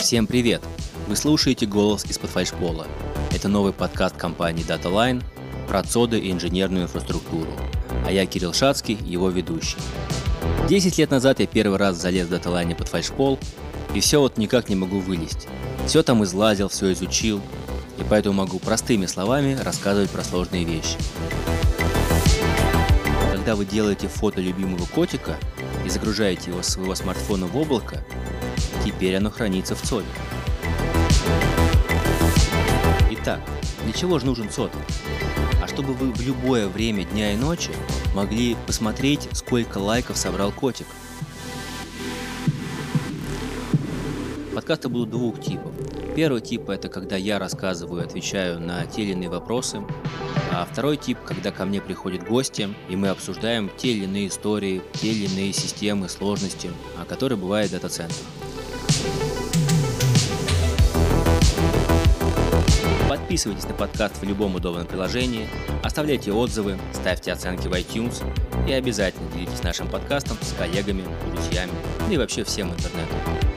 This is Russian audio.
Всем привет! Вы слушаете «Голос из-под фальшпола». Это новый подкаст компании DataLine про цоды и инженерную инфраструктуру. А я Кирилл Шацкий, его ведущий. Десять лет назад я первый раз залез в DataLine под фальшпол, и все вот никак не могу вылезть. Все там излазил, все изучил, и поэтому могу простыми словами рассказывать про сложные вещи. Когда вы делаете фото любимого котика и загружаете его с своего смартфона в облако, теперь оно хранится в ЦОДе. Итак, для чего же нужен ЦОД? А чтобы вы в любое время дня и ночи могли посмотреть, сколько лайков собрал котик. Подкасты будут двух типов. Первый тип – это когда я рассказываю, отвечаю на те или иные вопросы. А второй тип – когда ко мне приходят гости, и мы обсуждаем те или иные истории, те или иные системы, сложности, которые бывают в дата-центрах. Подписывайтесь на подкаст в любом удобном приложении, оставляйте отзывы, ставьте оценки в iTunes и обязательно делитесь нашим подкастом с коллегами, друзьями, и вообще всем интернетом.